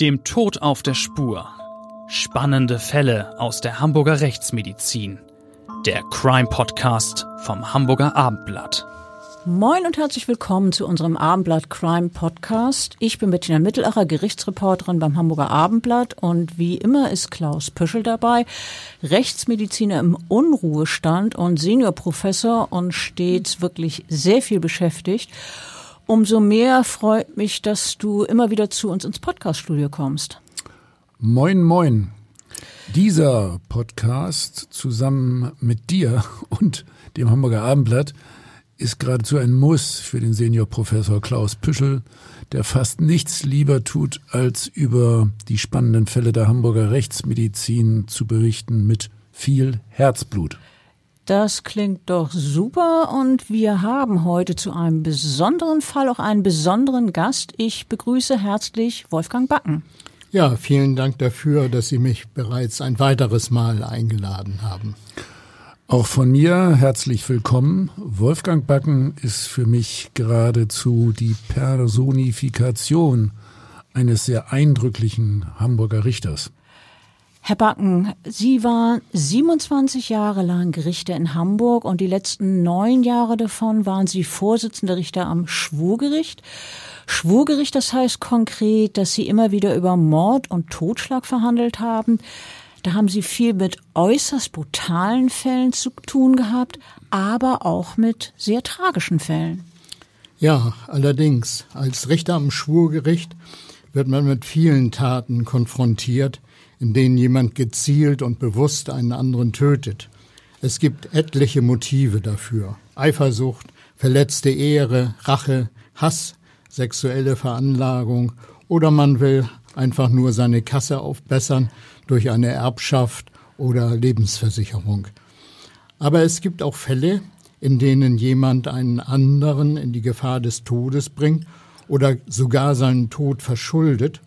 Dem Tod auf der Spur. Spannende Fälle aus der Hamburger Rechtsmedizin. Der Crime Podcast vom Hamburger Abendblatt. Moin und herzlich willkommen zu unserem Abendblatt Crime Podcast. Ich bin Bettina Mittelacher, Gerichtsreporterin beim Hamburger Abendblatt und wie immer ist Klaus Püschel dabei, Rechtsmediziner im Unruhestand und Seniorprofessor und stets wirklich sehr viel beschäftigt. Umso mehr freut mich, dass du immer wieder zu uns ins Podcaststudio kommst. Moin, moin. Dieser Podcast zusammen mit dir und dem Hamburger Abendblatt ist geradezu ein Muss für den Seniorprofessor Klaus Püschel, der fast nichts lieber tut, als über die spannenden Fälle der Hamburger Rechtsmedizin zu berichten mit viel Herzblut. Das klingt doch super und wir haben heute zu einem besonderen Fall auch einen besonderen Gast. Ich begrüße herzlich Wolfgang Backen. Ja, vielen Dank dafür, dass Sie mich bereits ein weiteres Mal eingeladen haben. Auch von mir herzlich willkommen. Wolfgang Backen ist für mich geradezu die Personifikation eines sehr eindrücklichen Hamburger Richters. Herr Backen, Sie waren 27 Jahre lang Richter in Hamburg und die letzten neun Jahre davon waren Sie Vorsitzender Richter am Schwurgericht. Schwurgericht, das heißt konkret, dass Sie immer wieder über Mord und Totschlag verhandelt haben. Da haben Sie viel mit äußerst brutalen Fällen zu tun gehabt, aber auch mit sehr tragischen Fällen. Ja, allerdings. Als Richter am Schwurgericht wird man mit vielen Taten konfrontiert, in denen jemand gezielt und bewusst einen anderen tötet. Es gibt etliche Motive dafür. Eifersucht, verletzte Ehre, Rache, Hass, sexuelle Veranlagung oder man will einfach nur seine Kasse aufbessern durch eine Erbschaft oder Lebensversicherung. Aber es gibt auch Fälle, in denen jemand einen anderen in die Gefahr des Todes bringt oder sogar seinen Tod verschuldet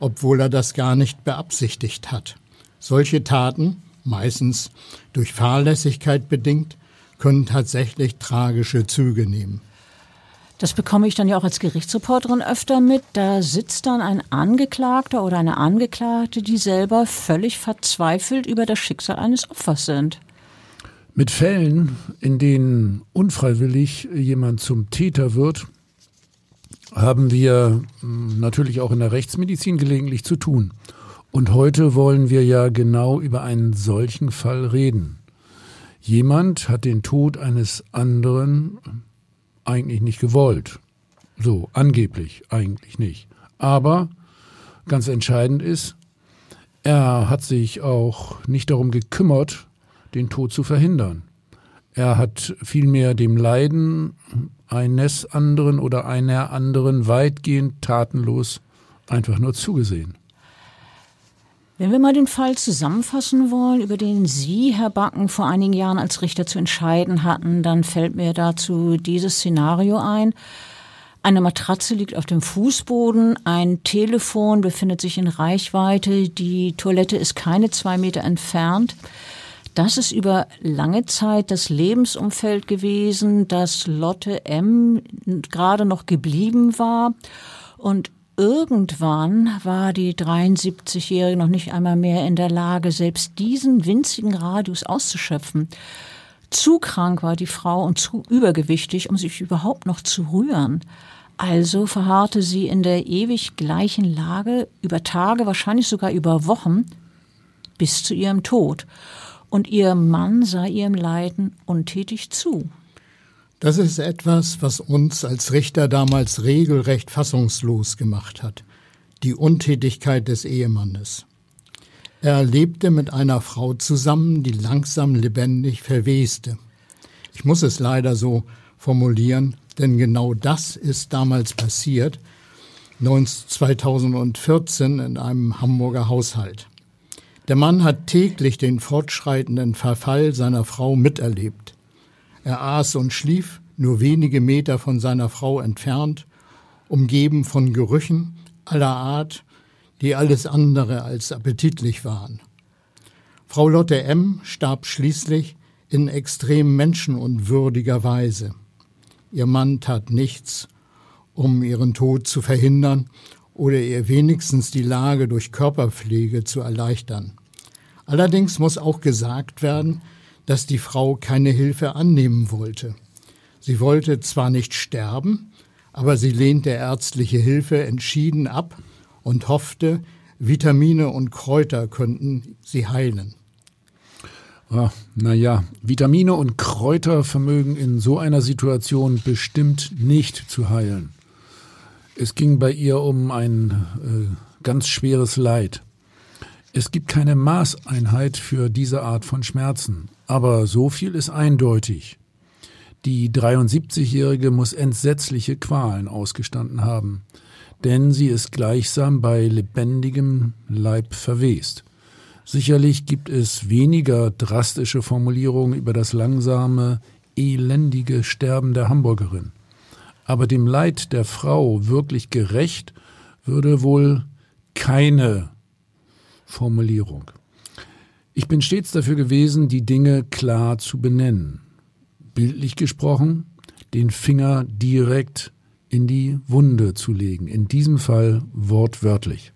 obwohl er das gar nicht beabsichtigt hat. Solche Taten, meistens durch Fahrlässigkeit bedingt, können tatsächlich tragische Züge nehmen. Das bekomme ich dann ja auch als Gerichtsreporterin öfter mit. Da sitzt dann ein Angeklagter oder eine Angeklagte, die selber völlig verzweifelt über das Schicksal eines Opfers sind. Mit Fällen, in denen unfreiwillig jemand zum Täter wird, haben wir hm, natürlich auch in der Rechtsmedizin gelegentlich zu tun. Und heute wollen wir ja genau über einen solchen Fall reden. Jemand hat den Tod eines anderen eigentlich nicht gewollt. So, angeblich eigentlich nicht. Aber ganz entscheidend ist, er hat sich auch nicht darum gekümmert, den Tod zu verhindern. Er hat vielmehr dem Leiden eines anderen oder einer anderen weitgehend tatenlos einfach nur zugesehen. Wenn wir mal den Fall zusammenfassen wollen, über den Sie, Herr Backen, vor einigen Jahren als Richter zu entscheiden hatten, dann fällt mir dazu dieses Szenario ein. Eine Matratze liegt auf dem Fußboden, ein Telefon befindet sich in Reichweite, die Toilette ist keine zwei Meter entfernt. Das ist über lange Zeit das Lebensumfeld gewesen, dass Lotte M. gerade noch geblieben war. Und irgendwann war die 73-Jährige noch nicht einmal mehr in der Lage, selbst diesen winzigen Radius auszuschöpfen. Zu krank war die Frau und zu übergewichtig, um sich überhaupt noch zu rühren. Also verharrte sie in der ewig gleichen Lage über Tage, wahrscheinlich sogar über Wochen, bis zu ihrem Tod und ihr Mann sah ihrem Leiden untätig zu. Das ist etwas, was uns als Richter damals regelrecht fassungslos gemacht hat. Die Untätigkeit des Ehemannes. Er lebte mit einer Frau zusammen, die langsam lebendig verweste. Ich muss es leider so formulieren, denn genau das ist damals passiert, 2014 in einem Hamburger Haushalt. Der Mann hat täglich den fortschreitenden Verfall seiner Frau miterlebt. Er aß und schlief nur wenige Meter von seiner Frau entfernt, umgeben von Gerüchen aller Art, die alles andere als appetitlich waren. Frau Lotte M. starb schließlich in extrem menschenunwürdiger Weise. Ihr Mann tat nichts, um ihren Tod zu verhindern oder ihr wenigstens die Lage durch Körperpflege zu erleichtern. Allerdings muss auch gesagt werden, dass die Frau keine Hilfe annehmen wollte. Sie wollte zwar nicht sterben, aber sie lehnte ärztliche Hilfe entschieden ab und hoffte, Vitamine und Kräuter könnten sie heilen. Ah, naja, Vitamine und Kräuter vermögen in so einer Situation bestimmt nicht zu heilen. Es ging bei ihr um ein äh, ganz schweres Leid. Es gibt keine Maßeinheit für diese Art von Schmerzen, aber so viel ist eindeutig. Die 73-Jährige muss entsetzliche Qualen ausgestanden haben, denn sie ist gleichsam bei lebendigem Leib verwest. Sicherlich gibt es weniger drastische Formulierungen über das langsame, elendige Sterben der Hamburgerin. Aber dem Leid der Frau wirklich gerecht würde wohl keine Formulierung. Ich bin stets dafür gewesen, die Dinge klar zu benennen. Bildlich gesprochen, den Finger direkt in die Wunde zu legen. In diesem Fall wortwörtlich.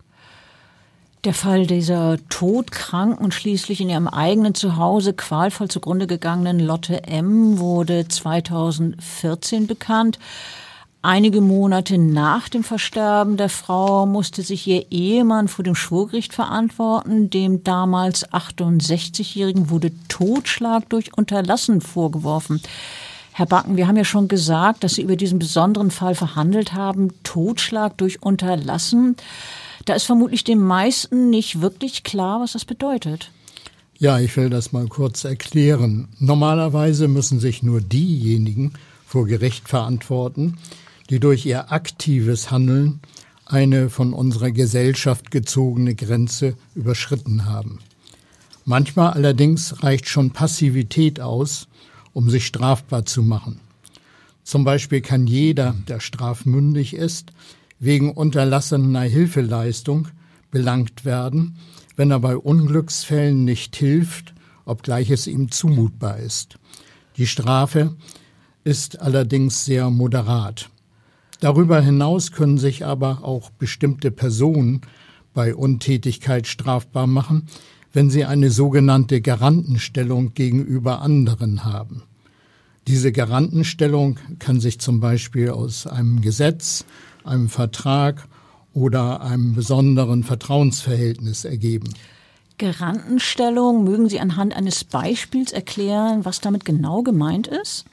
Der Fall dieser todkranken und schließlich in ihrem eigenen Zuhause qualvoll zugrunde gegangenen Lotte M. wurde 2014 bekannt. Einige Monate nach dem Versterben der Frau musste sich ihr Ehemann vor dem Schwurgericht verantworten. Dem damals 68-Jährigen wurde Totschlag durch Unterlassen vorgeworfen. Herr Backen, wir haben ja schon gesagt, dass Sie über diesen besonderen Fall verhandelt haben. Totschlag durch Unterlassen. Da ist vermutlich den meisten nicht wirklich klar, was das bedeutet. Ja, ich will das mal kurz erklären. Normalerweise müssen sich nur diejenigen vor Gericht verantworten, die durch ihr aktives Handeln eine von unserer Gesellschaft gezogene Grenze überschritten haben. Manchmal allerdings reicht schon Passivität aus, um sich strafbar zu machen. Zum Beispiel kann jeder, der strafmündig ist, wegen unterlassener Hilfeleistung belangt werden, wenn er bei Unglücksfällen nicht hilft, obgleich es ihm zumutbar ist. Die Strafe ist allerdings sehr moderat. Darüber hinaus können sich aber auch bestimmte Personen bei Untätigkeit strafbar machen, wenn sie eine sogenannte Garantenstellung gegenüber anderen haben. Diese Garantenstellung kann sich zum Beispiel aus einem Gesetz, einem Vertrag oder einem besonderen Vertrauensverhältnis ergeben. Garantenstellung, mögen Sie anhand eines Beispiels erklären, was damit genau gemeint ist?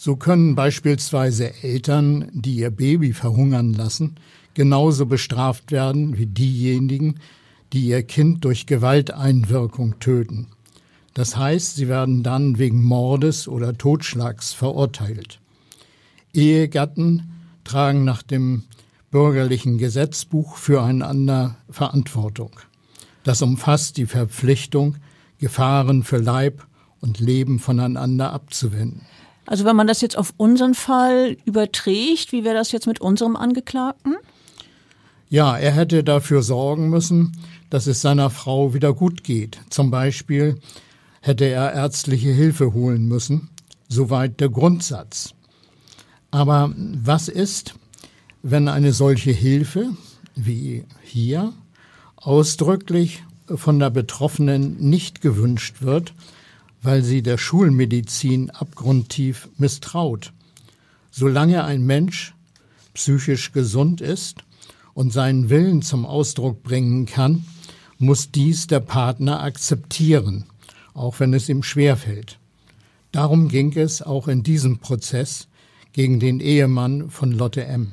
So können beispielsweise Eltern, die ihr Baby verhungern lassen, genauso bestraft werden wie diejenigen, die ihr Kind durch Gewalteinwirkung töten. Das heißt, sie werden dann wegen Mordes oder Totschlags verurteilt. Ehegatten tragen nach dem bürgerlichen Gesetzbuch füreinander Verantwortung. Das umfasst die Verpflichtung, Gefahren für Leib und Leben voneinander abzuwenden. Also wenn man das jetzt auf unseren Fall überträgt, wie wäre das jetzt mit unserem Angeklagten? Ja, er hätte dafür sorgen müssen, dass es seiner Frau wieder gut geht. Zum Beispiel hätte er ärztliche Hilfe holen müssen. Soweit der Grundsatz. Aber was ist, wenn eine solche Hilfe, wie hier, ausdrücklich von der Betroffenen nicht gewünscht wird weil sie der Schulmedizin abgrundtief misstraut. Solange ein Mensch psychisch gesund ist und seinen Willen zum Ausdruck bringen kann, muss dies der Partner akzeptieren, auch wenn es ihm schwerfällt. Darum ging es auch in diesem Prozess gegen den Ehemann von Lotte M.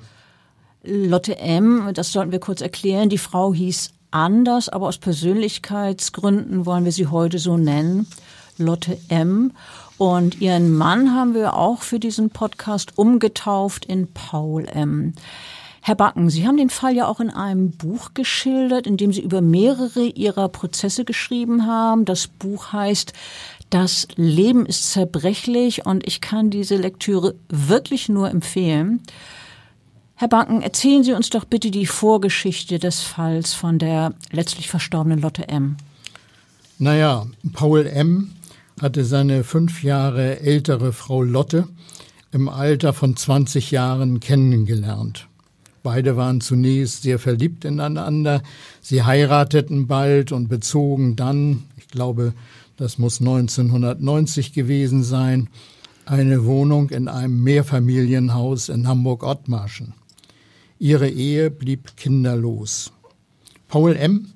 Lotte M., das sollten wir kurz erklären, die Frau hieß anders, aber aus Persönlichkeitsgründen wollen wir sie heute so nennen. Lotte M. Und ihren Mann haben wir auch für diesen Podcast umgetauft in Paul M. Herr Backen, Sie haben den Fall ja auch in einem Buch geschildert, in dem Sie über mehrere Ihrer Prozesse geschrieben haben. Das Buch heißt Das Leben ist zerbrechlich und ich kann diese Lektüre wirklich nur empfehlen. Herr Backen, erzählen Sie uns doch bitte die Vorgeschichte des Falls von der letztlich verstorbenen Lotte M. Naja, Paul M hatte seine fünf Jahre ältere Frau Lotte im Alter von 20 Jahren kennengelernt. Beide waren zunächst sehr verliebt ineinander. Sie heirateten bald und bezogen dann, ich glaube, das muss 1990 gewesen sein, eine Wohnung in einem Mehrfamilienhaus in Hamburg-Ottmarschen. Ihre Ehe blieb kinderlos. Paul M.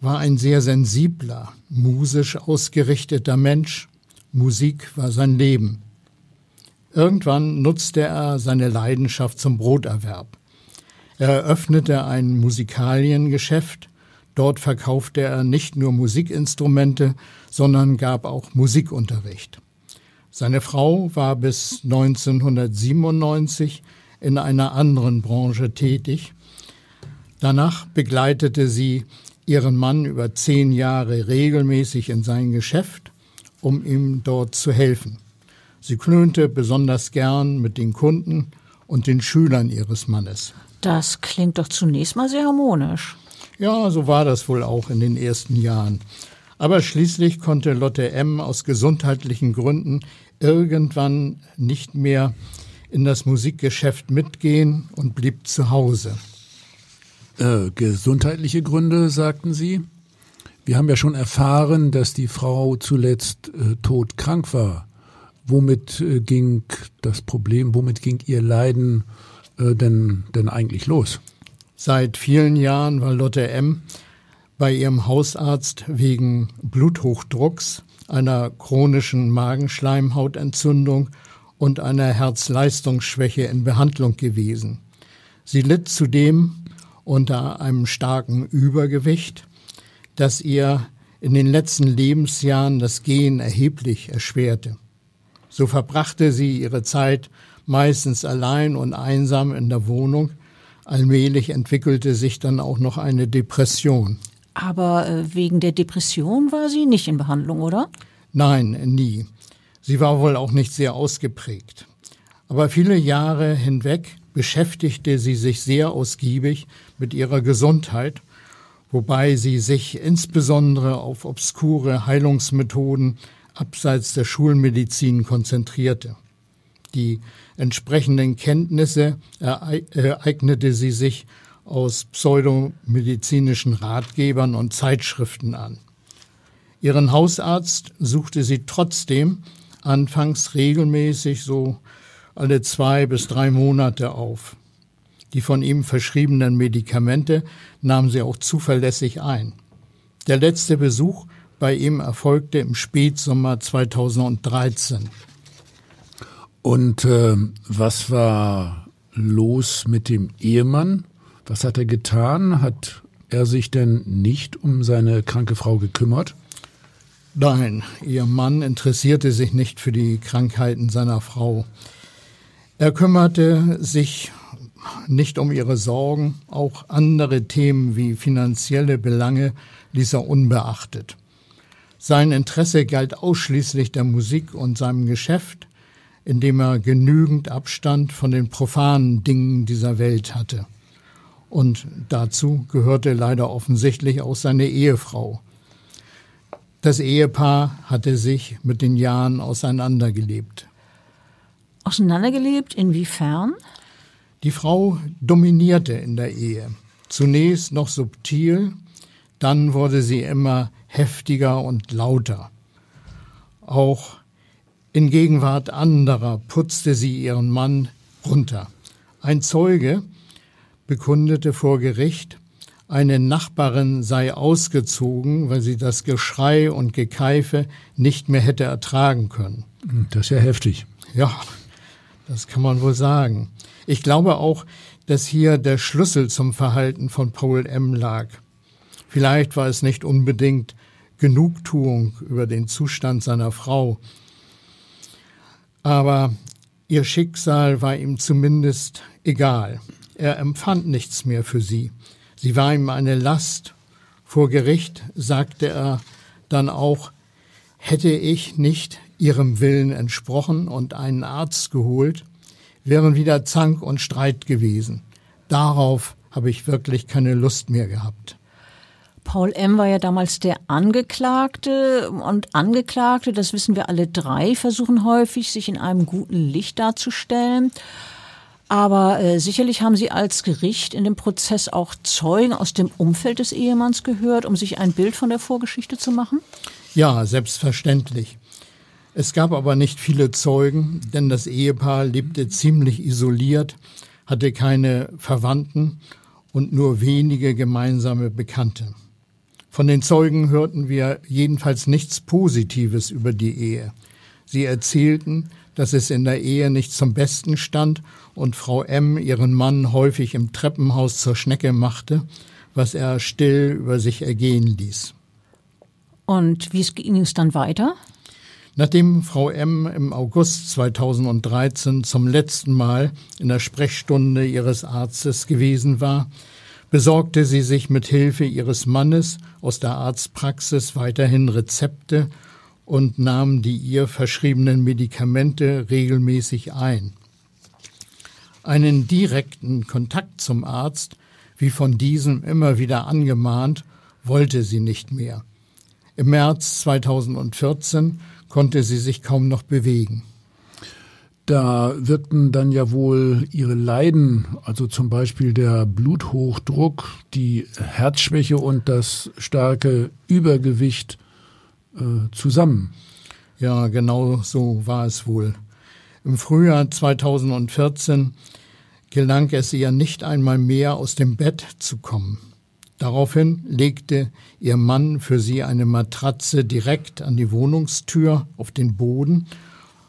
war ein sehr sensibler, musisch ausgerichteter Mensch. Musik war sein Leben. Irgendwann nutzte er seine Leidenschaft zum Broterwerb. Er eröffnete ein Musikaliengeschäft. Dort verkaufte er nicht nur Musikinstrumente, sondern gab auch Musikunterricht. Seine Frau war bis 1997 in einer anderen Branche tätig. Danach begleitete sie ihren Mann über zehn Jahre regelmäßig in sein Geschäft, um ihm dort zu helfen. Sie klönte besonders gern mit den Kunden und den Schülern ihres Mannes. Das klingt doch zunächst mal sehr harmonisch. Ja, so war das wohl auch in den ersten Jahren. Aber schließlich konnte Lotte M. aus gesundheitlichen Gründen irgendwann nicht mehr in das Musikgeschäft mitgehen und blieb zu Hause. Äh, gesundheitliche Gründe, sagten Sie? Wir haben ja schon erfahren, dass die Frau zuletzt äh, todkrank war. Womit äh, ging das Problem, womit ging ihr Leiden äh, denn, denn eigentlich los? Seit vielen Jahren war Lotte M. bei ihrem Hausarzt wegen Bluthochdrucks, einer chronischen Magenschleimhautentzündung und einer Herzleistungsschwäche in Behandlung gewesen. Sie litt zudem unter einem starken Übergewicht, das ihr in den letzten Lebensjahren das Gehen erheblich erschwerte. So verbrachte sie ihre Zeit meistens allein und einsam in der Wohnung. Allmählich entwickelte sich dann auch noch eine Depression. Aber äh, wegen der Depression war sie nicht in Behandlung, oder? Nein, nie. Sie war wohl auch nicht sehr ausgeprägt. Aber viele Jahre hinweg beschäftigte sie sich sehr ausgiebig mit ihrer Gesundheit, wobei sie sich insbesondere auf obskure Heilungsmethoden abseits der Schulmedizin konzentrierte. Die entsprechenden Kenntnisse ereignete sie sich aus pseudomedizinischen Ratgebern und Zeitschriften an. Ihren Hausarzt suchte sie trotzdem anfangs regelmäßig so alle zwei bis drei Monate auf. Die von ihm verschriebenen Medikamente nahm sie auch zuverlässig ein. Der letzte Besuch bei ihm erfolgte im Spätsommer 2013. Und äh, was war los mit dem Ehemann? Was hat er getan? Hat er sich denn nicht um seine kranke Frau gekümmert? Nein, ihr Mann interessierte sich nicht für die Krankheiten seiner Frau. Er kümmerte sich nicht um ihre Sorgen, auch andere Themen wie finanzielle Belange ließ er unbeachtet. Sein Interesse galt ausschließlich der Musik und seinem Geschäft, in dem er genügend Abstand von den profanen Dingen dieser Welt hatte. Und dazu gehörte leider offensichtlich auch seine Ehefrau. Das Ehepaar hatte sich mit den Jahren auseinandergelebt. Auseinandergelebt inwiefern? Die Frau dominierte in der Ehe. Zunächst noch subtil, dann wurde sie immer heftiger und lauter. Auch in Gegenwart anderer putzte sie ihren Mann runter. Ein Zeuge bekundete vor Gericht, eine Nachbarin sei ausgezogen, weil sie das Geschrei und Gekeife nicht mehr hätte ertragen können. Das ist ja heftig. Ja, das kann man wohl sagen. Ich glaube auch, dass hier der Schlüssel zum Verhalten von Paul M. lag. Vielleicht war es nicht unbedingt Genugtuung über den Zustand seiner Frau, aber ihr Schicksal war ihm zumindest egal. Er empfand nichts mehr für sie. Sie war ihm eine Last. Vor Gericht sagte er dann auch, hätte ich nicht ihrem Willen entsprochen und einen Arzt geholt, wären wieder Zank und Streit gewesen. Darauf habe ich wirklich keine Lust mehr gehabt. Paul M. war ja damals der Angeklagte und Angeklagte, das wissen wir alle drei, versuchen häufig, sich in einem guten Licht darzustellen. Aber äh, sicherlich haben Sie als Gericht in dem Prozess auch Zeugen aus dem Umfeld des Ehemanns gehört, um sich ein Bild von der Vorgeschichte zu machen? Ja, selbstverständlich. Es gab aber nicht viele Zeugen, denn das Ehepaar lebte ziemlich isoliert, hatte keine Verwandten und nur wenige gemeinsame Bekannte. Von den Zeugen hörten wir jedenfalls nichts Positives über die Ehe. Sie erzählten, dass es in der Ehe nicht zum Besten stand und Frau M. ihren Mann häufig im Treppenhaus zur Schnecke machte, was er still über sich ergehen ließ. Und wie ging es dann weiter? Nachdem Frau M. im August 2013 zum letzten Mal in der Sprechstunde ihres Arztes gewesen war, besorgte sie sich mit Hilfe ihres Mannes aus der Arztpraxis weiterhin Rezepte und nahm die ihr verschriebenen Medikamente regelmäßig ein. Einen direkten Kontakt zum Arzt, wie von diesem immer wieder angemahnt, wollte sie nicht mehr. Im März 2014 konnte sie sich kaum noch bewegen. Da wirkten dann ja wohl ihre Leiden, also zum Beispiel der Bluthochdruck, die Herzschwäche und das starke Übergewicht äh, zusammen. Ja, genau so war es wohl. Im Frühjahr 2014 gelang es ihr nicht einmal mehr aus dem Bett zu kommen. Daraufhin legte ihr Mann für sie eine Matratze direkt an die Wohnungstür auf den Boden,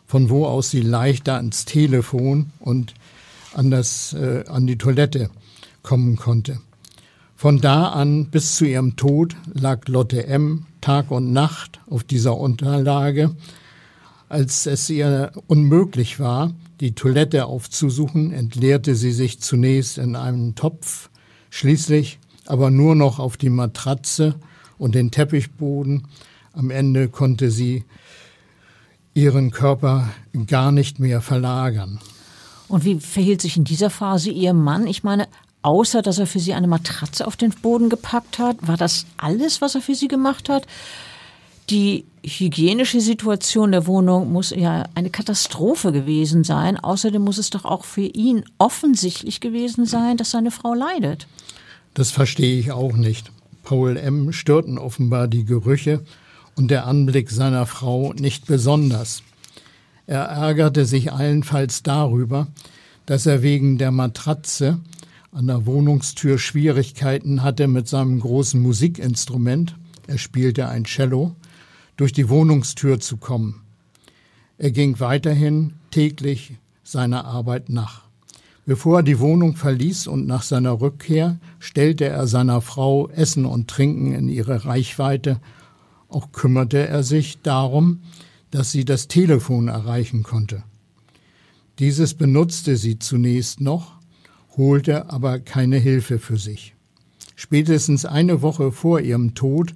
von wo aus sie leichter ans Telefon und an, das, äh, an die Toilette kommen konnte. Von da an bis zu ihrem Tod lag Lotte M. Tag und Nacht auf dieser Unterlage. Als es ihr unmöglich war, die Toilette aufzusuchen, entleerte sie sich zunächst in einem Topf, schließlich aber nur noch auf die Matratze und den Teppichboden. Am Ende konnte sie ihren Körper gar nicht mehr verlagern. Und wie verhielt sich in dieser Phase Ihr Mann? Ich meine, außer dass er für Sie eine Matratze auf den Boden gepackt hat? War das alles, was er für Sie gemacht hat? Die hygienische Situation der Wohnung muss ja eine Katastrophe gewesen sein. Außerdem muss es doch auch für ihn offensichtlich gewesen sein, dass seine Frau leidet. Das verstehe ich auch nicht. Paul M. störten offenbar die Gerüche und der Anblick seiner Frau nicht besonders. Er ärgerte sich allenfalls darüber, dass er wegen der Matratze an der Wohnungstür Schwierigkeiten hatte mit seinem großen Musikinstrument, er spielte ein Cello, durch die Wohnungstür zu kommen. Er ging weiterhin täglich seiner Arbeit nach. Bevor er die Wohnung verließ und nach seiner Rückkehr stellte er seiner Frau Essen und Trinken in ihre Reichweite. Auch kümmerte er sich darum, dass sie das Telefon erreichen konnte. Dieses benutzte sie zunächst noch, holte aber keine Hilfe für sich. Spätestens eine Woche vor ihrem Tod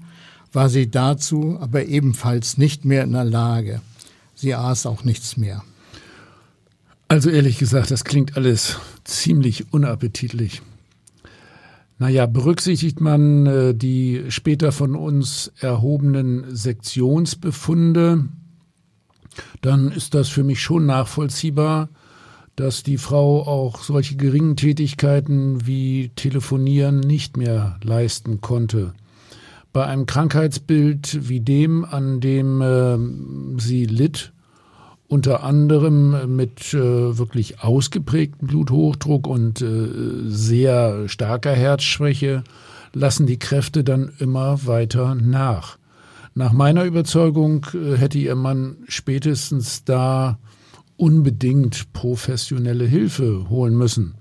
war sie dazu aber ebenfalls nicht mehr in der Lage. Sie aß auch nichts mehr. Also ehrlich gesagt, das klingt alles ziemlich unappetitlich. Naja, berücksichtigt man äh, die später von uns erhobenen Sektionsbefunde, dann ist das für mich schon nachvollziehbar, dass die Frau auch solche geringen Tätigkeiten wie Telefonieren nicht mehr leisten konnte. Bei einem Krankheitsbild wie dem, an dem äh, sie litt, unter anderem mit äh, wirklich ausgeprägtem Bluthochdruck und äh, sehr starker Herzschwäche, lassen die Kräfte dann immer weiter nach. Nach meiner Überzeugung äh, hätte ihr Mann spätestens da unbedingt professionelle Hilfe holen müssen.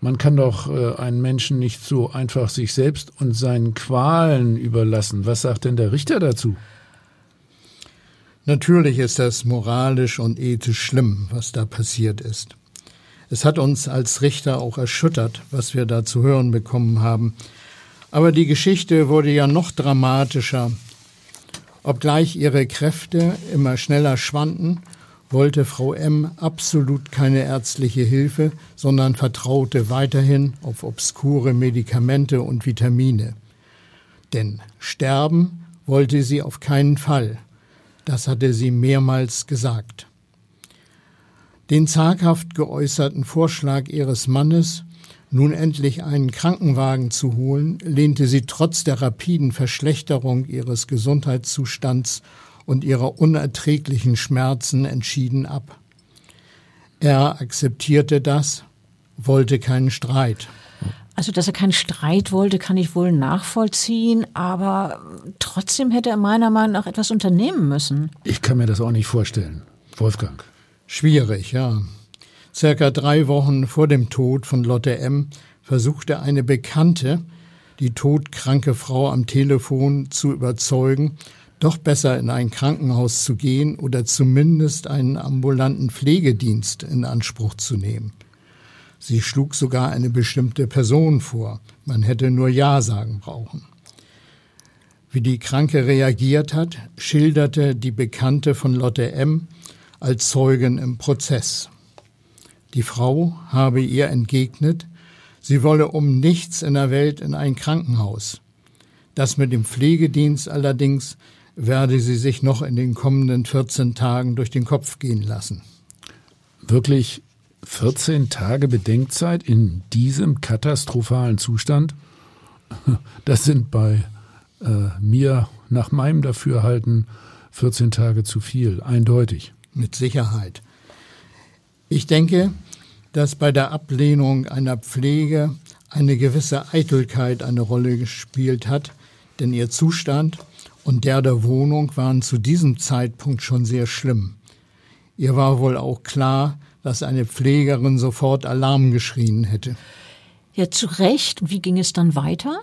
Man kann doch äh, einen Menschen nicht so einfach sich selbst und seinen Qualen überlassen. Was sagt denn der Richter dazu? Natürlich ist das moralisch und ethisch schlimm, was da passiert ist. Es hat uns als Richter auch erschüttert, was wir da zu hören bekommen haben. Aber die Geschichte wurde ja noch dramatischer. Obgleich ihre Kräfte immer schneller schwanden, wollte Frau M absolut keine ärztliche Hilfe, sondern vertraute weiterhin auf obskure Medikamente und Vitamine. Denn sterben wollte sie auf keinen Fall. Das hatte sie mehrmals gesagt. Den zaghaft geäußerten Vorschlag ihres Mannes, nun endlich einen Krankenwagen zu holen, lehnte sie trotz der rapiden Verschlechterung ihres Gesundheitszustands und ihrer unerträglichen Schmerzen entschieden ab. Er akzeptierte das, wollte keinen Streit. Also, dass er keinen Streit wollte, kann ich wohl nachvollziehen, aber trotzdem hätte er meiner Meinung nach etwas unternehmen müssen. Ich kann mir das auch nicht vorstellen. Wolfgang. Schwierig, ja. Circa drei Wochen vor dem Tod von Lotte M. versuchte eine Bekannte, die todkranke Frau am Telefon zu überzeugen, doch besser in ein Krankenhaus zu gehen oder zumindest einen ambulanten Pflegedienst in Anspruch zu nehmen. Sie schlug sogar eine bestimmte Person vor. Man hätte nur Ja sagen brauchen. Wie die Kranke reagiert hat, schilderte die Bekannte von Lotte M. als Zeugin im Prozess. Die Frau habe ihr entgegnet, sie wolle um nichts in der Welt in ein Krankenhaus. Das mit dem Pflegedienst allerdings werde sie sich noch in den kommenden 14 Tagen durch den Kopf gehen lassen. Wirklich 14 Tage Bedenkzeit in diesem katastrophalen Zustand? Das sind bei äh, mir nach meinem Dafürhalten 14 Tage zu viel, eindeutig. Mit Sicherheit. Ich denke, dass bei der Ablehnung einer Pflege eine gewisse Eitelkeit eine Rolle gespielt hat, denn ihr Zustand und der der Wohnung waren zu diesem Zeitpunkt schon sehr schlimm. Ihr war wohl auch klar, dass eine Pflegerin sofort Alarm geschrien hätte. Ja, zu Recht. Wie ging es dann weiter?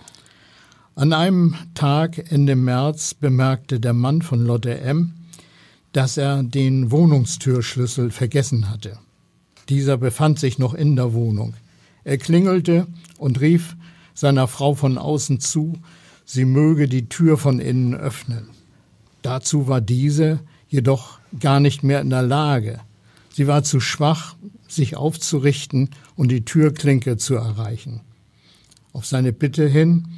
An einem Tag Ende März bemerkte der Mann von Lotte M., dass er den Wohnungstürschlüssel vergessen hatte. Dieser befand sich noch in der Wohnung. Er klingelte und rief seiner Frau von außen zu, sie möge die Tür von innen öffnen. Dazu war diese jedoch gar nicht mehr in der Lage. Sie war zu schwach, sich aufzurichten und die Türklinke zu erreichen. Auf seine Bitte hin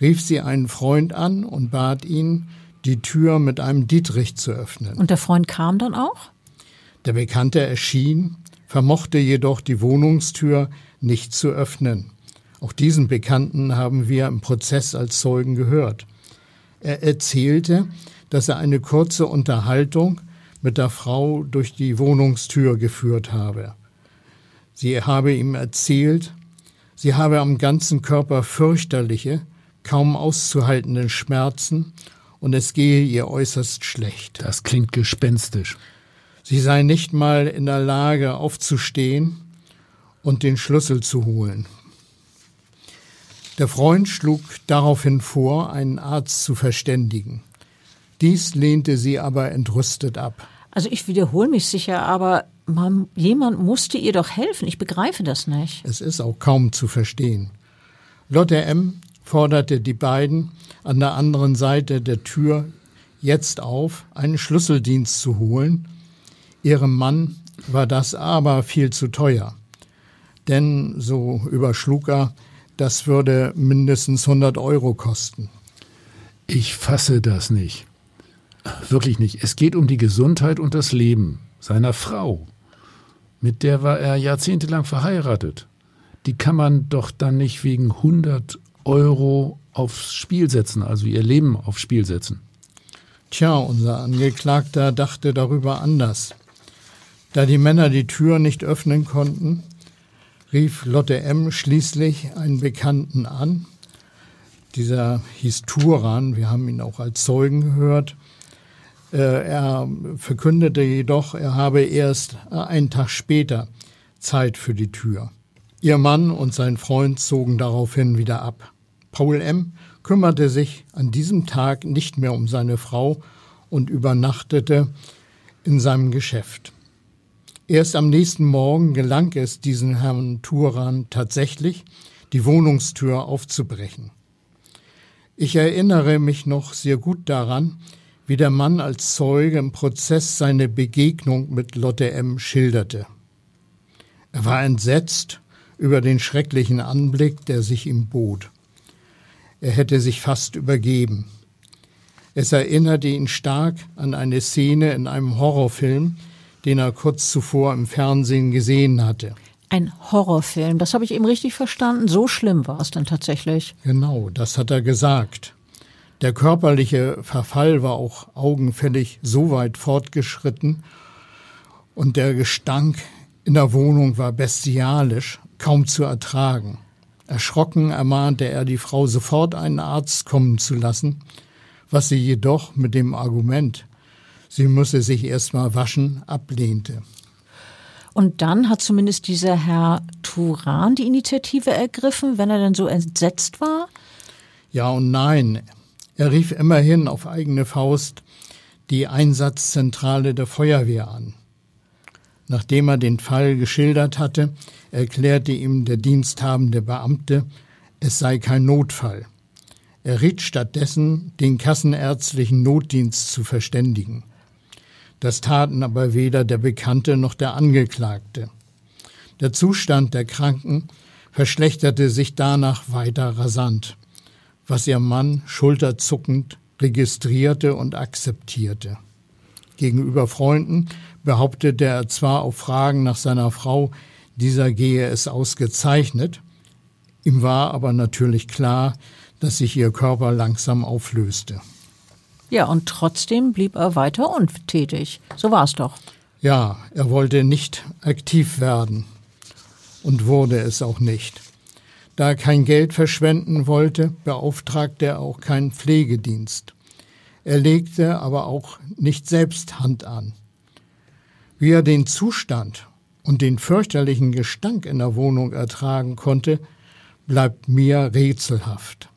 rief sie einen Freund an und bat ihn, die Tür mit einem Dietrich zu öffnen. Und der Freund kam dann auch? Der Bekannte erschien, vermochte jedoch die Wohnungstür nicht zu öffnen. Auch diesen Bekannten haben wir im Prozess als Zeugen gehört. Er erzählte, dass er eine kurze Unterhaltung mit der Frau durch die Wohnungstür geführt habe. Sie habe ihm erzählt, sie habe am ganzen Körper fürchterliche, kaum auszuhaltenden Schmerzen und es gehe ihr äußerst schlecht. Das klingt gespenstisch. Sie sei nicht mal in der Lage aufzustehen und den Schlüssel zu holen. Der Freund schlug daraufhin vor, einen Arzt zu verständigen. Dies lehnte sie aber entrüstet ab. Also ich wiederhole mich sicher, aber man, jemand musste ihr doch helfen. Ich begreife das nicht. Es ist auch kaum zu verstehen. Lotte M. forderte die beiden an der anderen Seite der Tür jetzt auf, einen Schlüsseldienst zu holen. Ihrem Mann war das aber viel zu teuer. Denn, so überschlug er, das würde mindestens 100 Euro kosten. Ich fasse das nicht. Wirklich nicht. Es geht um die Gesundheit und das Leben seiner Frau. Mit der war er jahrzehntelang verheiratet. Die kann man doch dann nicht wegen 100 Euro aufs Spiel setzen, also ihr Leben aufs Spiel setzen. Tja, unser Angeklagter dachte darüber anders. Da die Männer die Tür nicht öffnen konnten, rief Lotte M. schließlich einen Bekannten an. Dieser hieß Turan, wir haben ihn auch als Zeugen gehört. Äh, er verkündete jedoch, er habe erst einen Tag später Zeit für die Tür. Ihr Mann und sein Freund zogen daraufhin wieder ab. Paul M. kümmerte sich an diesem Tag nicht mehr um seine Frau und übernachtete in seinem Geschäft. Erst am nächsten Morgen gelang es diesen Herrn Turan tatsächlich, die Wohnungstür aufzubrechen. Ich erinnere mich noch sehr gut daran, wie der Mann als Zeuge im Prozess seine Begegnung mit Lotte M. schilderte. Er war entsetzt über den schrecklichen Anblick, der sich ihm bot. Er hätte sich fast übergeben. Es erinnerte ihn stark an eine Szene in einem Horrorfilm, den er kurz zuvor im Fernsehen gesehen hatte. Ein Horrorfilm, das habe ich eben richtig verstanden. So schlimm war es dann tatsächlich. Genau, das hat er gesagt. Der körperliche Verfall war auch augenfällig so weit fortgeschritten und der Gestank in der Wohnung war bestialisch, kaum zu ertragen. Erschrocken ermahnte er die Frau sofort einen Arzt kommen zu lassen, was sie jedoch mit dem Argument, sie müsse sich erst mal waschen, ablehnte. Und dann hat zumindest dieser Herr Turan die Initiative ergriffen, wenn er denn so entsetzt war? Ja und nein. Er rief immerhin auf eigene Faust die Einsatzzentrale der Feuerwehr an. Nachdem er den Fall geschildert hatte, erklärte ihm der diensthabende Beamte, es sei kein Notfall. Er riet stattdessen, den kassenärztlichen Notdienst zu verständigen. Das taten aber weder der Bekannte noch der Angeklagte. Der Zustand der Kranken verschlechterte sich danach weiter rasant, was ihr Mann schulterzuckend registrierte und akzeptierte. Gegenüber Freunden behauptete er zwar auf Fragen nach seiner Frau, dieser gehe es ausgezeichnet, ihm war aber natürlich klar, dass sich ihr Körper langsam auflöste. Ja, und trotzdem blieb er weiter untätig. So war es doch. Ja, er wollte nicht aktiv werden und wurde es auch nicht. Da er kein Geld verschwenden wollte, beauftragte er auch keinen Pflegedienst. Er legte aber auch nicht selbst Hand an. Wie er den Zustand und den fürchterlichen Gestank in der Wohnung ertragen konnte, bleibt mir rätselhaft.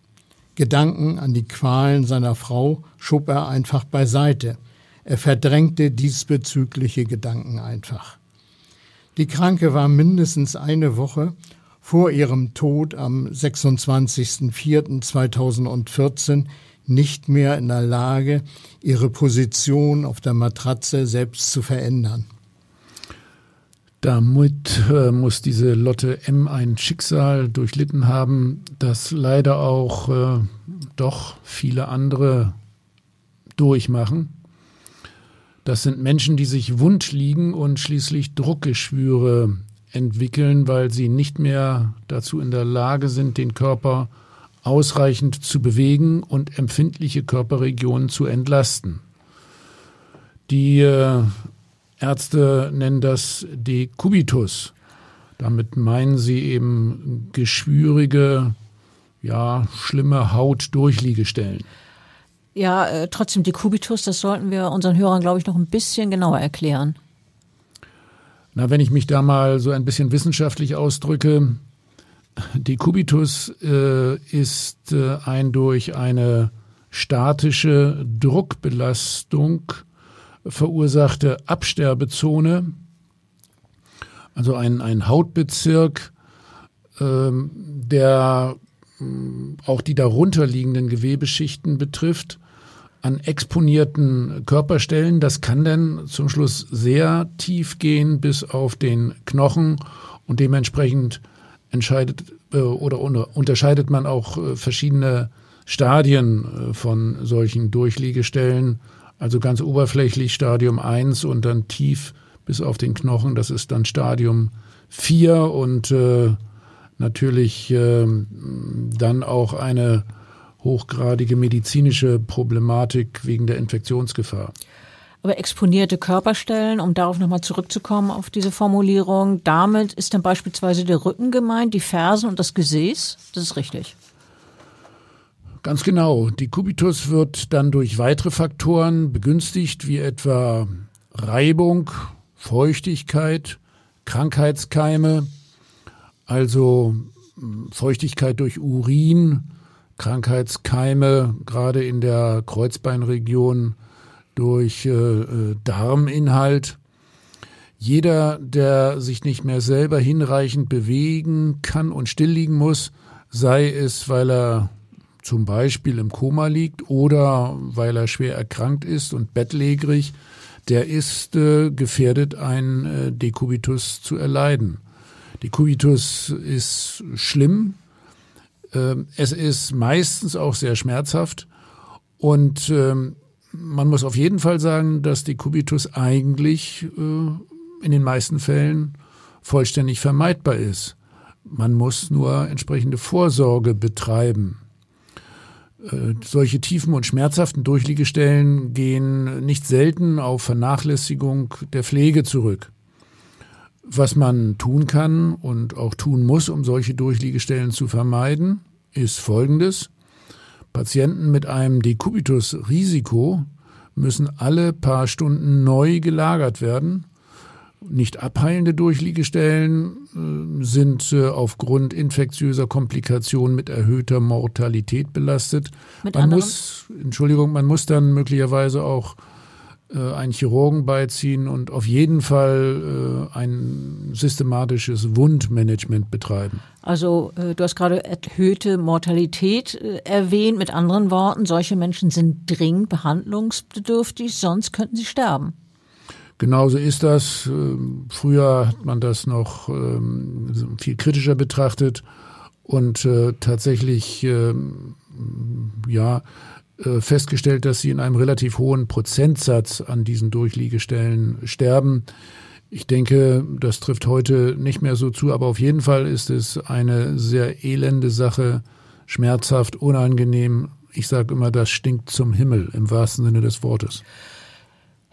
Gedanken an die Qualen seiner Frau schob er einfach beiseite. Er verdrängte diesbezügliche Gedanken einfach. Die Kranke war mindestens eine Woche vor ihrem Tod am 26.04.2014 nicht mehr in der Lage, ihre Position auf der Matratze selbst zu verändern. Damit äh, muss diese Lotte M ein Schicksal durchlitten haben, das leider auch äh, doch viele andere durchmachen. Das sind Menschen, die sich wund liegen und schließlich Druckgeschwüre entwickeln, weil sie nicht mehr dazu in der Lage sind, den Körper ausreichend zu bewegen und empfindliche Körperregionen zu entlasten. Die äh, Ärzte nennen das Dekubitus. Damit meinen sie eben geschwürige, ja, schlimme Hautdurchliegestellen. Ja, äh, trotzdem Dekubitus, das sollten wir unseren Hörern, glaube ich, noch ein bisschen genauer erklären. Na, wenn ich mich da mal so ein bisschen wissenschaftlich ausdrücke, Dekubitus äh, ist äh, ein durch eine statische Druckbelastung verursachte Absterbezone, also ein, ein Hautbezirk, ähm, der ähm, auch die darunterliegenden Gewebeschichten betrifft, an exponierten Körperstellen. Das kann dann zum Schluss sehr tief gehen bis auf den Knochen und dementsprechend entscheidet äh, oder unterscheidet man auch äh, verschiedene Stadien äh, von solchen Durchliegestellen. Also ganz oberflächlich Stadium 1 und dann tief bis auf den Knochen, das ist dann Stadium 4 und natürlich äh, dann auch eine hochgradige medizinische Problematik wegen der Infektionsgefahr. Aber exponierte Körperstellen, um darauf nochmal zurückzukommen auf diese Formulierung, damit ist dann beispielsweise der Rücken gemeint, die Fersen und das Gesäß. Das ist richtig. Ganz genau. Die Kubitus wird dann durch weitere Faktoren begünstigt, wie etwa Reibung, Feuchtigkeit, Krankheitskeime, also hm, Feuchtigkeit durch Urin, Krankheitskeime, gerade in der Kreuzbeinregion durch äh, äh Darminhalt. Jeder, der sich nicht mehr selber hinreichend bewegen kann und still liegen muss, sei es, weil er zum Beispiel im Koma liegt oder weil er schwer erkrankt ist und bettlägerig, der ist äh, gefährdet, einen äh, Dekubitus zu erleiden. Dekubitus ist schlimm. Äh, es ist meistens auch sehr schmerzhaft und ähm, man muss auf jeden Fall sagen, dass Dekubitus eigentlich äh, in den meisten Fällen vollständig vermeidbar ist. Man muss nur entsprechende Vorsorge betreiben. Äh, solche tiefen und schmerzhaften Durchliegestellen gehen nicht selten auf Vernachlässigung der Pflege zurück. Was man tun kann und auch tun muss, um solche Durchliegestellen zu vermeiden, ist Folgendes. Patienten mit einem Dekubitus-Risiko müssen alle paar Stunden neu gelagert werden nicht abheilende Durchliegestellen äh, sind äh, aufgrund infektiöser Komplikationen mit erhöhter Mortalität belastet. Mit man anderen? muss, Entschuldigung, man muss dann möglicherweise auch äh, einen Chirurgen beiziehen und auf jeden Fall äh, ein systematisches Wundmanagement betreiben. Also äh, du hast gerade erhöhte Mortalität äh, erwähnt. Mit anderen Worten, solche Menschen sind dringend behandlungsbedürftig, sonst könnten sie sterben. Genauso ist das. Ähm, früher hat man das noch ähm, viel kritischer betrachtet und äh, tatsächlich ähm, ja festgestellt, dass sie in einem relativ hohen Prozentsatz an diesen Durchliegestellen sterben. Ich denke, das trifft heute nicht mehr so zu, aber auf jeden Fall ist es eine sehr elende Sache, schmerzhaft, unangenehm. Ich sage immer, das stinkt zum Himmel im wahrsten Sinne des Wortes.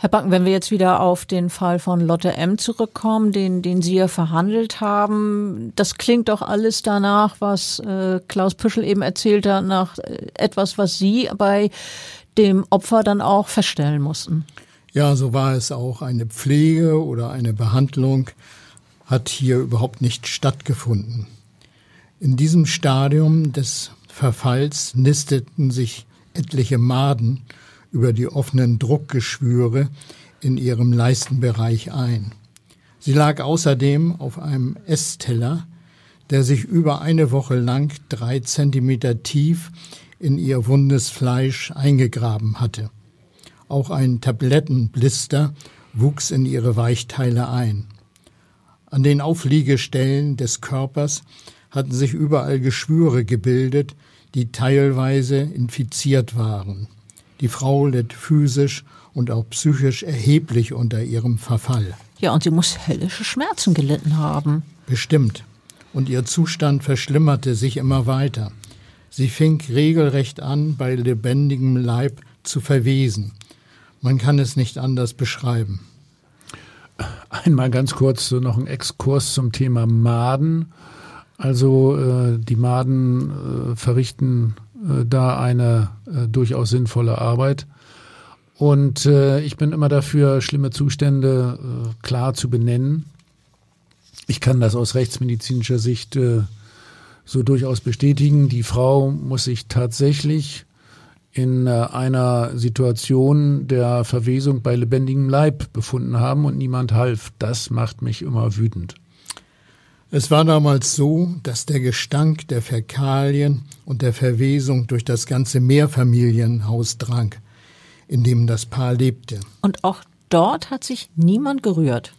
Herr Backen, wenn wir jetzt wieder auf den Fall von Lotte M. zurückkommen, den, den Sie ja verhandelt haben, das klingt doch alles danach, was äh, Klaus Püschel eben erzählt hat, nach äh, etwas, was Sie bei dem Opfer dann auch feststellen mussten. Ja, so war es auch. Eine Pflege oder eine Behandlung hat hier überhaupt nicht stattgefunden. In diesem Stadium des Verfalls nisteten sich etliche Maden über die offenen Druckgeschwüre in ihrem Leistenbereich ein. Sie lag außerdem auf einem Essteller, der sich über eine Woche lang drei Zentimeter tief in ihr wundes Fleisch eingegraben hatte. Auch ein Tablettenblister wuchs in ihre Weichteile ein. An den Aufliegestellen des Körpers hatten sich überall Geschwüre gebildet, die teilweise infiziert waren. Die Frau litt physisch und auch psychisch erheblich unter ihrem Verfall. Ja, und sie muss höllische Schmerzen gelitten haben. Bestimmt. Und ihr Zustand verschlimmerte sich immer weiter. Sie fing regelrecht an, bei lebendigem Leib zu verwesen. Man kann es nicht anders beschreiben. Einmal ganz kurz so noch ein Exkurs zum Thema Maden. Also äh, die Maden äh, verrichten äh, da eine äh, durchaus sinnvolle Arbeit. Und äh, ich bin immer dafür, schlimme Zustände äh, klar zu benennen. Ich kann das aus rechtsmedizinischer Sicht äh, so durchaus bestätigen. Die Frau muss sich tatsächlich in äh, einer Situation der Verwesung bei lebendigem Leib befunden haben und niemand half. Das macht mich immer wütend. Es war damals so, dass der Gestank der Fäkalien und der Verwesung durch das ganze Mehrfamilienhaus drang, in dem das Paar lebte. Und auch dort hat sich niemand gerührt.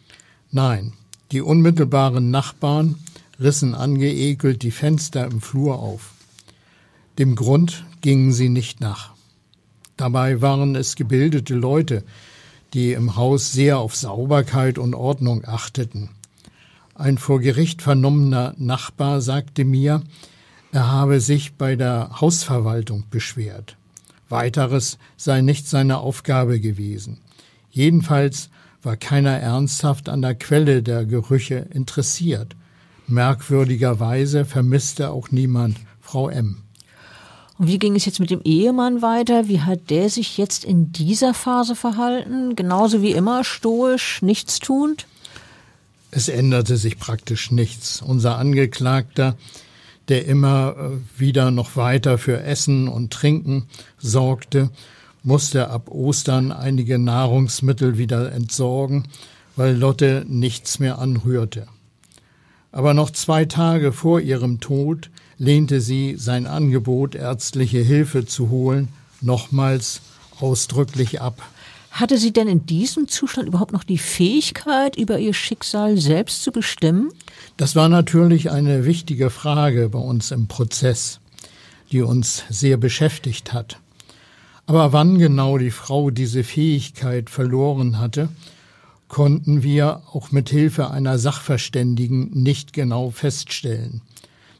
Nein, die unmittelbaren Nachbarn rissen angeekelt die Fenster im Flur auf. Dem Grund gingen sie nicht nach. Dabei waren es gebildete Leute, die im Haus sehr auf Sauberkeit und Ordnung achteten. Ein vor Gericht vernommener Nachbar sagte mir, er habe sich bei der Hausverwaltung beschwert. Weiteres sei nicht seine Aufgabe gewesen. Jedenfalls war keiner ernsthaft an der Quelle der Gerüche interessiert. Merkwürdigerweise vermisste auch niemand Frau M. Und wie ging es jetzt mit dem Ehemann weiter? Wie hat der sich jetzt in dieser Phase verhalten? Genauso wie immer, stoisch, nichtstuend? Es änderte sich praktisch nichts. Unser Angeklagter, der immer äh, wieder noch weiter für Essen und Trinken sorgte, musste ab Ostern einige Nahrungsmittel wieder entsorgen, weil Lotte nichts mehr anrührte. Aber noch zwei Tage vor ihrem Tod lehnte sie sein Angebot, ärztliche Hilfe zu holen, nochmals ausdrücklich ab. Hatte sie denn in diesem Zustand überhaupt noch die Fähigkeit, über ihr Schicksal selbst zu bestimmen? Das war natürlich eine wichtige Frage bei uns im Prozess, die uns sehr beschäftigt hat. Aber wann genau die Frau diese Fähigkeit verloren hatte, konnten wir auch mit Hilfe einer Sachverständigen nicht genau feststellen.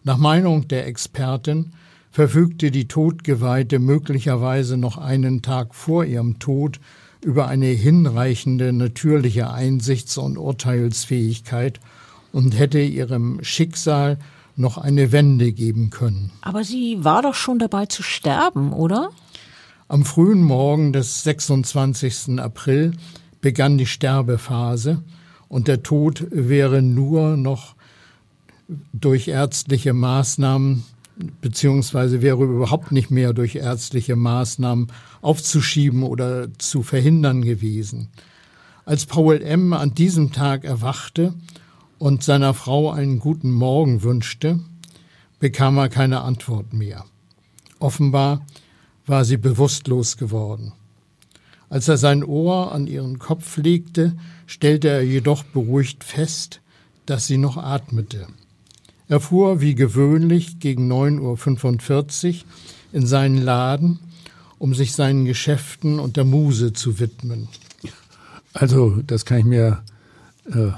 Nach Meinung der Expertin verfügte die Todgeweihte möglicherweise noch einen Tag vor ihrem Tod über eine hinreichende natürliche Einsichts- und Urteilsfähigkeit und hätte ihrem Schicksal noch eine Wende geben können. Aber sie war doch schon dabei zu sterben, oder? Am frühen Morgen des 26. April begann die Sterbephase und der Tod wäre nur noch durch ärztliche Maßnahmen beziehungsweise wäre überhaupt nicht mehr durch ärztliche Maßnahmen aufzuschieben oder zu verhindern gewesen. Als Paul M. an diesem Tag erwachte und seiner Frau einen guten Morgen wünschte, bekam er keine Antwort mehr. Offenbar war sie bewusstlos geworden. Als er sein Ohr an ihren Kopf legte, stellte er jedoch beruhigt fest, dass sie noch atmete. Er fuhr wie gewöhnlich gegen 9.45 Uhr in seinen Laden, um sich seinen Geschäften und der Muse zu widmen. Also, das kann ich mir äh,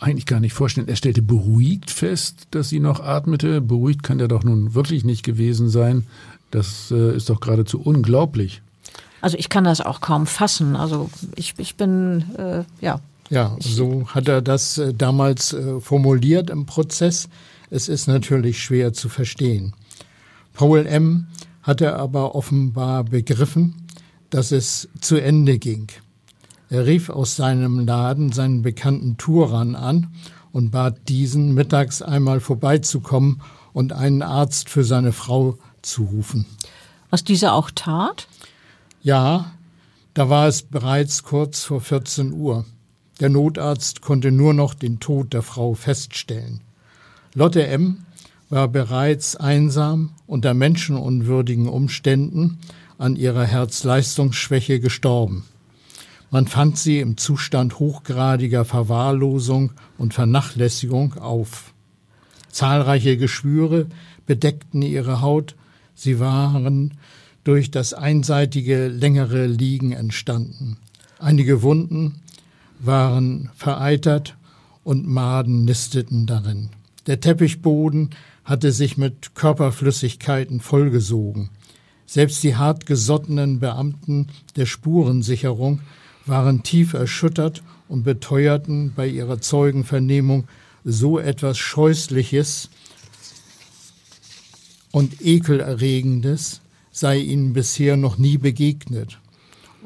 eigentlich gar nicht vorstellen. Er stellte beruhigt fest, dass sie noch atmete. Beruhigt kann der doch nun wirklich nicht gewesen sein. Das äh, ist doch geradezu unglaublich. Also ich kann das auch kaum fassen. Also ich, ich bin, äh, ja. Ja, so hat er das äh, damals äh, formuliert im Prozess. Es ist natürlich schwer zu verstehen. Paul M. hatte aber offenbar begriffen, dass es zu Ende ging. Er rief aus seinem Laden seinen bekannten Turan an und bat diesen, mittags einmal vorbeizukommen und einen Arzt für seine Frau zu rufen. Was dieser auch tat? Ja, da war es bereits kurz vor 14 Uhr. Der Notarzt konnte nur noch den Tod der Frau feststellen. Lotte M. war bereits einsam unter menschenunwürdigen Umständen an ihrer Herzleistungsschwäche gestorben. Man fand sie im Zustand hochgradiger Verwahrlosung und Vernachlässigung auf. Zahlreiche Geschwüre bedeckten ihre Haut, sie waren durch das einseitige längere Liegen entstanden. Einige Wunden waren vereitert und Maden nisteten darin. Der Teppichboden hatte sich mit Körperflüssigkeiten vollgesogen. Selbst die hart gesottenen Beamten der Spurensicherung waren tief erschüttert und beteuerten bei ihrer Zeugenvernehmung so etwas Scheußliches und Ekelerregendes sei ihnen bisher noch nie begegnet.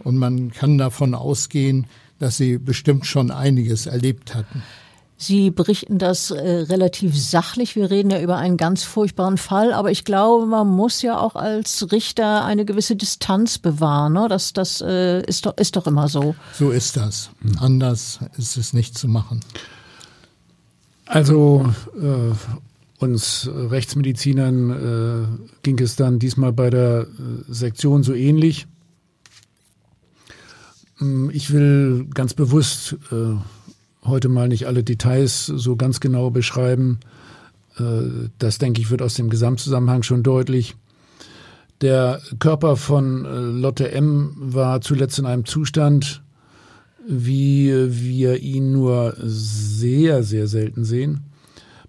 Und man kann davon ausgehen, dass sie bestimmt schon einiges erlebt hatten. Sie berichten das äh, relativ sachlich. Wir reden ja über einen ganz furchtbaren Fall, aber ich glaube, man muss ja auch als Richter eine gewisse Distanz bewahren. Ne? Das, das äh, ist, doch, ist doch immer so. So ist das. Anders ist es nicht zu machen. Also äh, uns Rechtsmedizinern äh, ging es dann diesmal bei der äh, Sektion so ähnlich. Hm, ich will ganz bewusst äh, heute mal nicht alle Details so ganz genau beschreiben. Äh, das, denke ich, wird aus dem Gesamtzusammenhang schon deutlich. Der Körper von äh, Lotte M. war zuletzt in einem Zustand, wie wir ihn nur sehr, sehr selten sehen.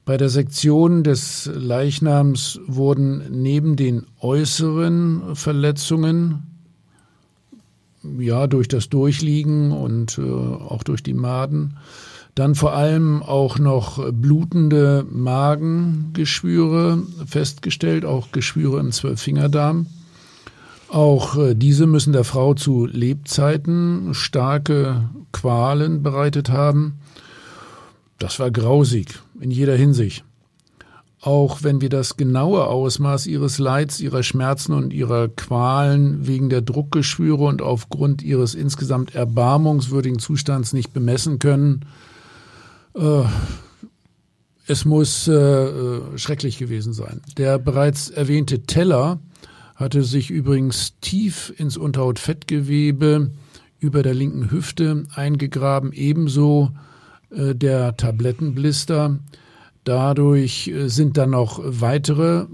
Bei der Sektion des Leichnams wurden neben den äußeren Verletzungen, ja, durch das Durchliegen und äh, auch durch die Maden, dann vor allem auch noch blutende Magengeschwüre festgestellt, auch Geschwüre im Zwölffingerdarm. Auch äh, diese müssen der Frau zu Lebzeiten starke Qualen bereitet haben. Das war grausig in jeder Hinsicht. Auch wenn wir das genaue Ausmaß ihres Leids, ihrer Schmerzen und ihrer Qualen wegen der Druckgeschwüre und aufgrund ihres insgesamt erbarmungswürdigen Zustands nicht bemessen können, äh, es muss äh, äh schrecklich gewesen sein. Der bereits erwähnte Teller hatte sich übrigens tief ins Unterhautfettgewebe über der linken Hüfte eingegraben, ebenso äh, der Tablettenblister. Dadurch äh, sind dann noch weitere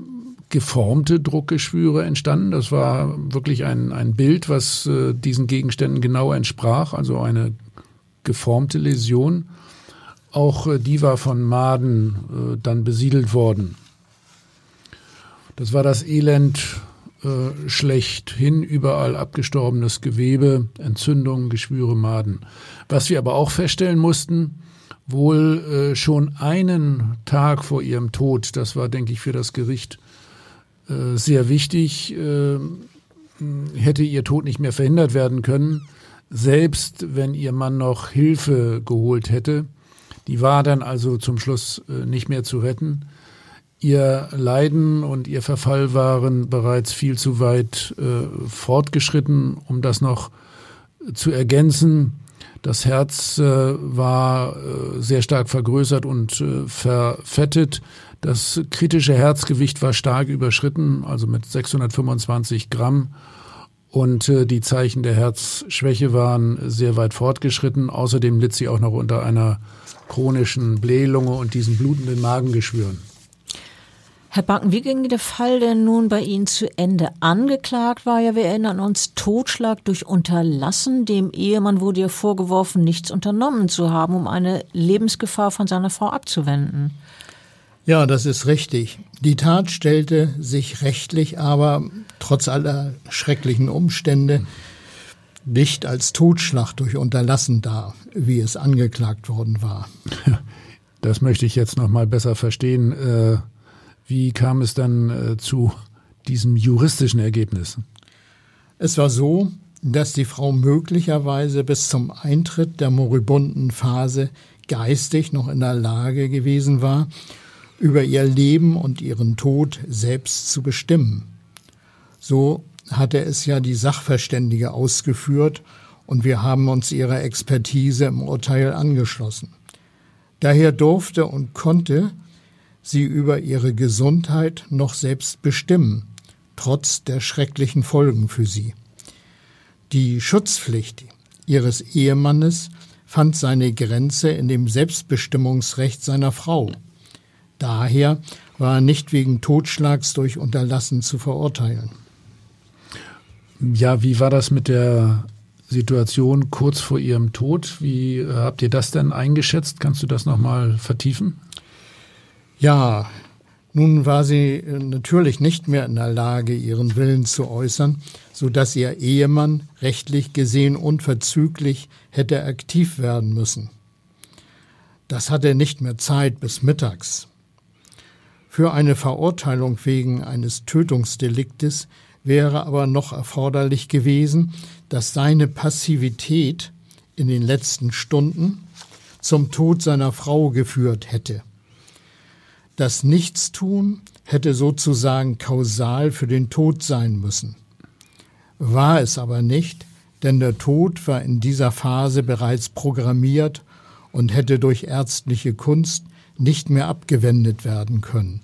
geformte Druckgeschwüre entstanden. Das war wirklich ein, ein Bild, was äh, diesen Gegenständen genau entsprach, also eine geformte Läsion. Auch äh, die war von Maden äh, dann besiedelt worden. Das war das Elend äh, schlechthin, überall abgestorbenes Gewebe, Entzündungen, Geschwüre, Maden. Was wir aber auch feststellen mussten, wohl äh, schon einen Tag vor ihrem Tod, das war, denke ich, für das Gericht äh, sehr wichtig, äh, hätte ihr Tod nicht mehr verhindert werden können, selbst wenn ihr Mann noch Hilfe geholt hätte. Die war dann also zum Schluss äh, nicht mehr zu retten. Ihr Leiden und ihr Verfall waren bereits viel zu weit äh, fortgeschritten, um das noch zu ergänzen. Das Herz äh, war äh, sehr stark vergrößert und äh, verfettet. Das kritische Herzgewicht war stark überschritten, also mit 625 Gramm. Und äh, die Zeichen der Herzschwäche waren sehr weit fortgeschritten. Außerdem litt sie auch noch unter einer chronischen Blählunge und diesen blutenden Magengeschwüren. Herr Backen, wie ging der Fall denn nun bei Ihnen zu Ende? Angeklagt war ja, wir erinnern uns, Totschlag durch Unterlassen. Dem Ehemann wurde ja vorgeworfen, nichts unternommen zu haben, um eine Lebensgefahr von seiner Frau abzuwenden. Ja, das ist richtig. Die Tat stellte sich rechtlich aber trotz aller schrecklichen Umstände nicht als Totschlag durch Unterlassen dar, wie es angeklagt worden war. Das möchte ich jetzt noch mal besser verstehen. Wie kam es dann äh, zu diesem juristischen Ergebnis? Es war so, dass die Frau möglicherweise bis zum Eintritt der moribunden Phase geistig noch in der Lage gewesen war, über ihr Leben und ihren Tod selbst zu bestimmen. So hatte es ja die Sachverständige ausgeführt und wir haben uns ihrer Expertise im Urteil angeschlossen. Daher durfte und konnte sie über ihre Gesundheit noch selbst bestimmen, trotz der schrecklichen Folgen für sie. Die Schutzpflicht ihres Ehemannes fand seine Grenze in dem Selbstbestimmungsrecht seiner Frau. Daher war er nicht wegen Totschlags durch Unterlassen zu verurteilen. Ja, wie war das mit der Situation kurz vor ihrem Tod? Wie habt ihr das denn eingeschätzt? Kannst du das nochmal vertiefen? Ja, nun war sie äh, natürlich nicht mehr in der Lage, ihren Willen zu äußern, so dass ihr Ehemann rechtlich gesehen unverzüglich hätte aktiv werden müssen. Das hatte nicht mehr Zeit bis mittags. Für eine Verurteilung wegen eines Tötungsdeliktes wäre aber noch erforderlich gewesen, dass seine Passivität in den letzten Stunden zum Tod seiner Frau geführt hätte. Das Nichtstun hätte sozusagen kausal für den Tod sein müssen. War es aber nicht, denn der Tod war in dieser Phase bereits programmiert und hätte durch ärztliche Kunst nicht mehr abgewendet werden können.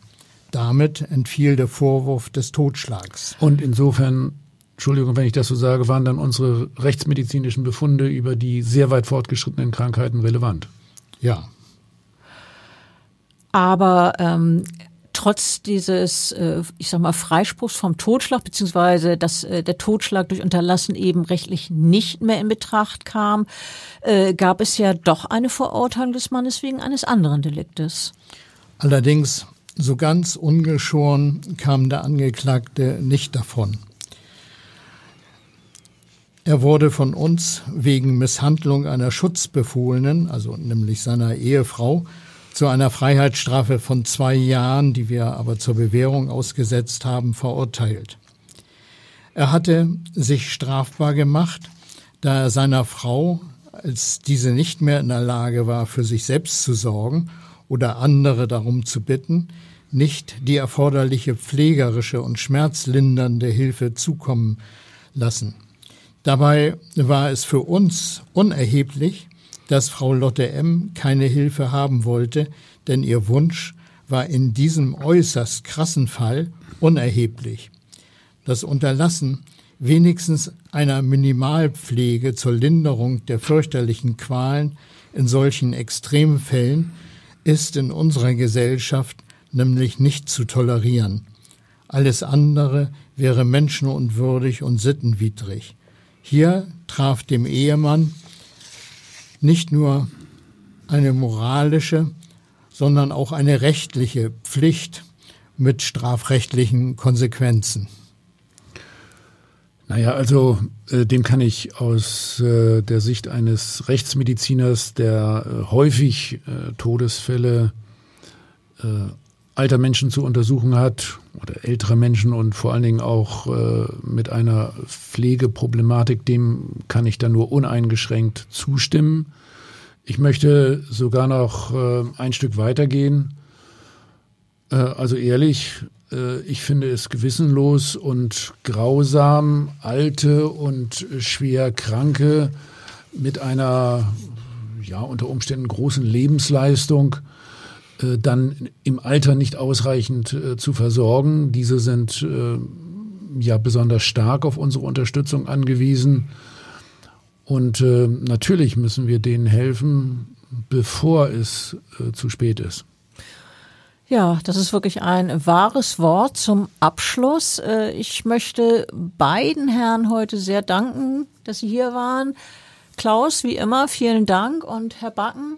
Damit entfiel der Vorwurf des Totschlags. Und insofern, Entschuldigung, wenn ich das so sage, waren dann unsere rechtsmedizinischen Befunde über die sehr weit fortgeschrittenen Krankheiten relevant. Ja. Aber ähm, trotz dieses, äh, ich sag mal, Freispruchs vom Totschlag, beziehungsweise dass äh, der Totschlag durch Unterlassen eben rechtlich nicht mehr in Betracht kam, äh, gab es ja doch eine Verurteilung des Mannes wegen eines anderen Deliktes. Allerdings, so ganz ungeschoren kam der Angeklagte nicht davon. Er wurde von uns wegen Misshandlung einer Schutzbefohlenen, also nämlich seiner Ehefrau, zu einer Freiheitsstrafe von zwei Jahren, die wir aber zur Bewährung ausgesetzt haben, verurteilt. Er hatte sich strafbar gemacht, da er seiner Frau, als diese nicht mehr in der Lage war, für sich selbst zu sorgen oder andere darum zu bitten, nicht die erforderliche pflegerische und schmerzlindernde Hilfe zukommen lassen. Dabei war es für uns unerheblich, dass Frau Lotte M. keine Hilfe haben wollte, denn ihr Wunsch war in diesem äußerst krassen Fall unerheblich. Das Unterlassen wenigstens einer Minimalpflege zur Linderung der fürchterlichen Qualen in solchen Extremfällen ist in unserer Gesellschaft nämlich nicht zu tolerieren. Alles andere wäre menschenunwürdig und sittenwidrig. Hier traf dem Ehemann nicht nur eine moralische, sondern auch eine rechtliche Pflicht mit strafrechtlichen Konsequenzen. Naja, also äh, dem kann ich aus äh, der Sicht eines Rechtsmediziners, der äh, häufig äh, Todesfälle äh, alter Menschen zu untersuchen hat oder ältere Menschen und vor allen Dingen auch äh, mit einer Pflegeproblematik, dem kann ich da nur uneingeschränkt zustimmen. Ich möchte sogar noch äh, ein Stück weitergehen. Äh, also ehrlich, ich finde es gewissenlos und grausam, alte und schwer Kranke mit einer, ja, unter Umständen großen Lebensleistung äh, dann im Alter nicht ausreichend äh, zu versorgen. Diese sind äh, ja besonders stark auf unsere Unterstützung angewiesen. Und äh, natürlich müssen wir denen helfen, bevor es äh, zu spät ist. Ja, das ist wirklich ein wahres Wort zum Abschluss. Ich möchte beiden Herren heute sehr danken, dass Sie hier waren. Klaus, wie immer, vielen Dank und Herr Backen,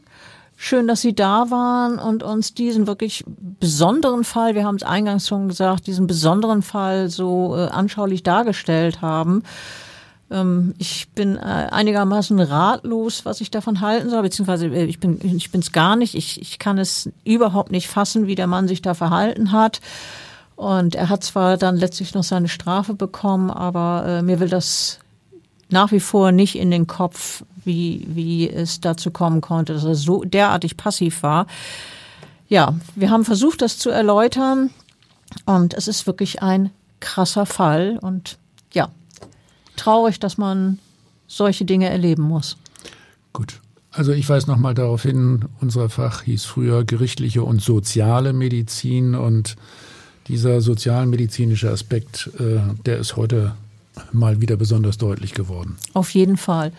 schön, dass Sie da waren und uns diesen wirklich besonderen Fall, wir haben es eingangs schon gesagt, diesen besonderen Fall so äh, anschaulich dargestellt haben. Ähm, ich bin äh, einigermaßen ratlos, was ich davon halten soll, beziehungsweise äh, ich bin ich bin es gar nicht. Ich, ich kann es überhaupt nicht fassen, wie der Mann sich da verhalten hat. Und er hat zwar dann letztlich noch seine Strafe bekommen, aber mir will das nach wie vor nicht in den Kopf, wie, wie es dazu kommen konnte, dass er so derartig passiv war. Ja, wir haben versucht, das zu erläutern. Und es ist wirklich ein krasser Fall. Und ja, traurig, dass man solche Dinge erleben muss. Gut. Also ich weise nochmal darauf hin, unser Fach hieß früher gerichtliche und soziale Medizin und dieser sozialmedizinische Aspekt, äh, der ist heute mal wieder besonders deutlich geworden. Auf jeden Fall.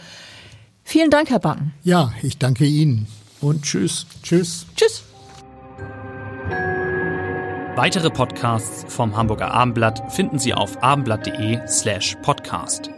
Vielen Dank, Herr Backen. Ja, ich danke Ihnen. Und tschüss. Tschüss. Tschüss. Weitere Podcasts vom Hamburger Abendblatt finden Sie auf abendblatt.de slash podcast.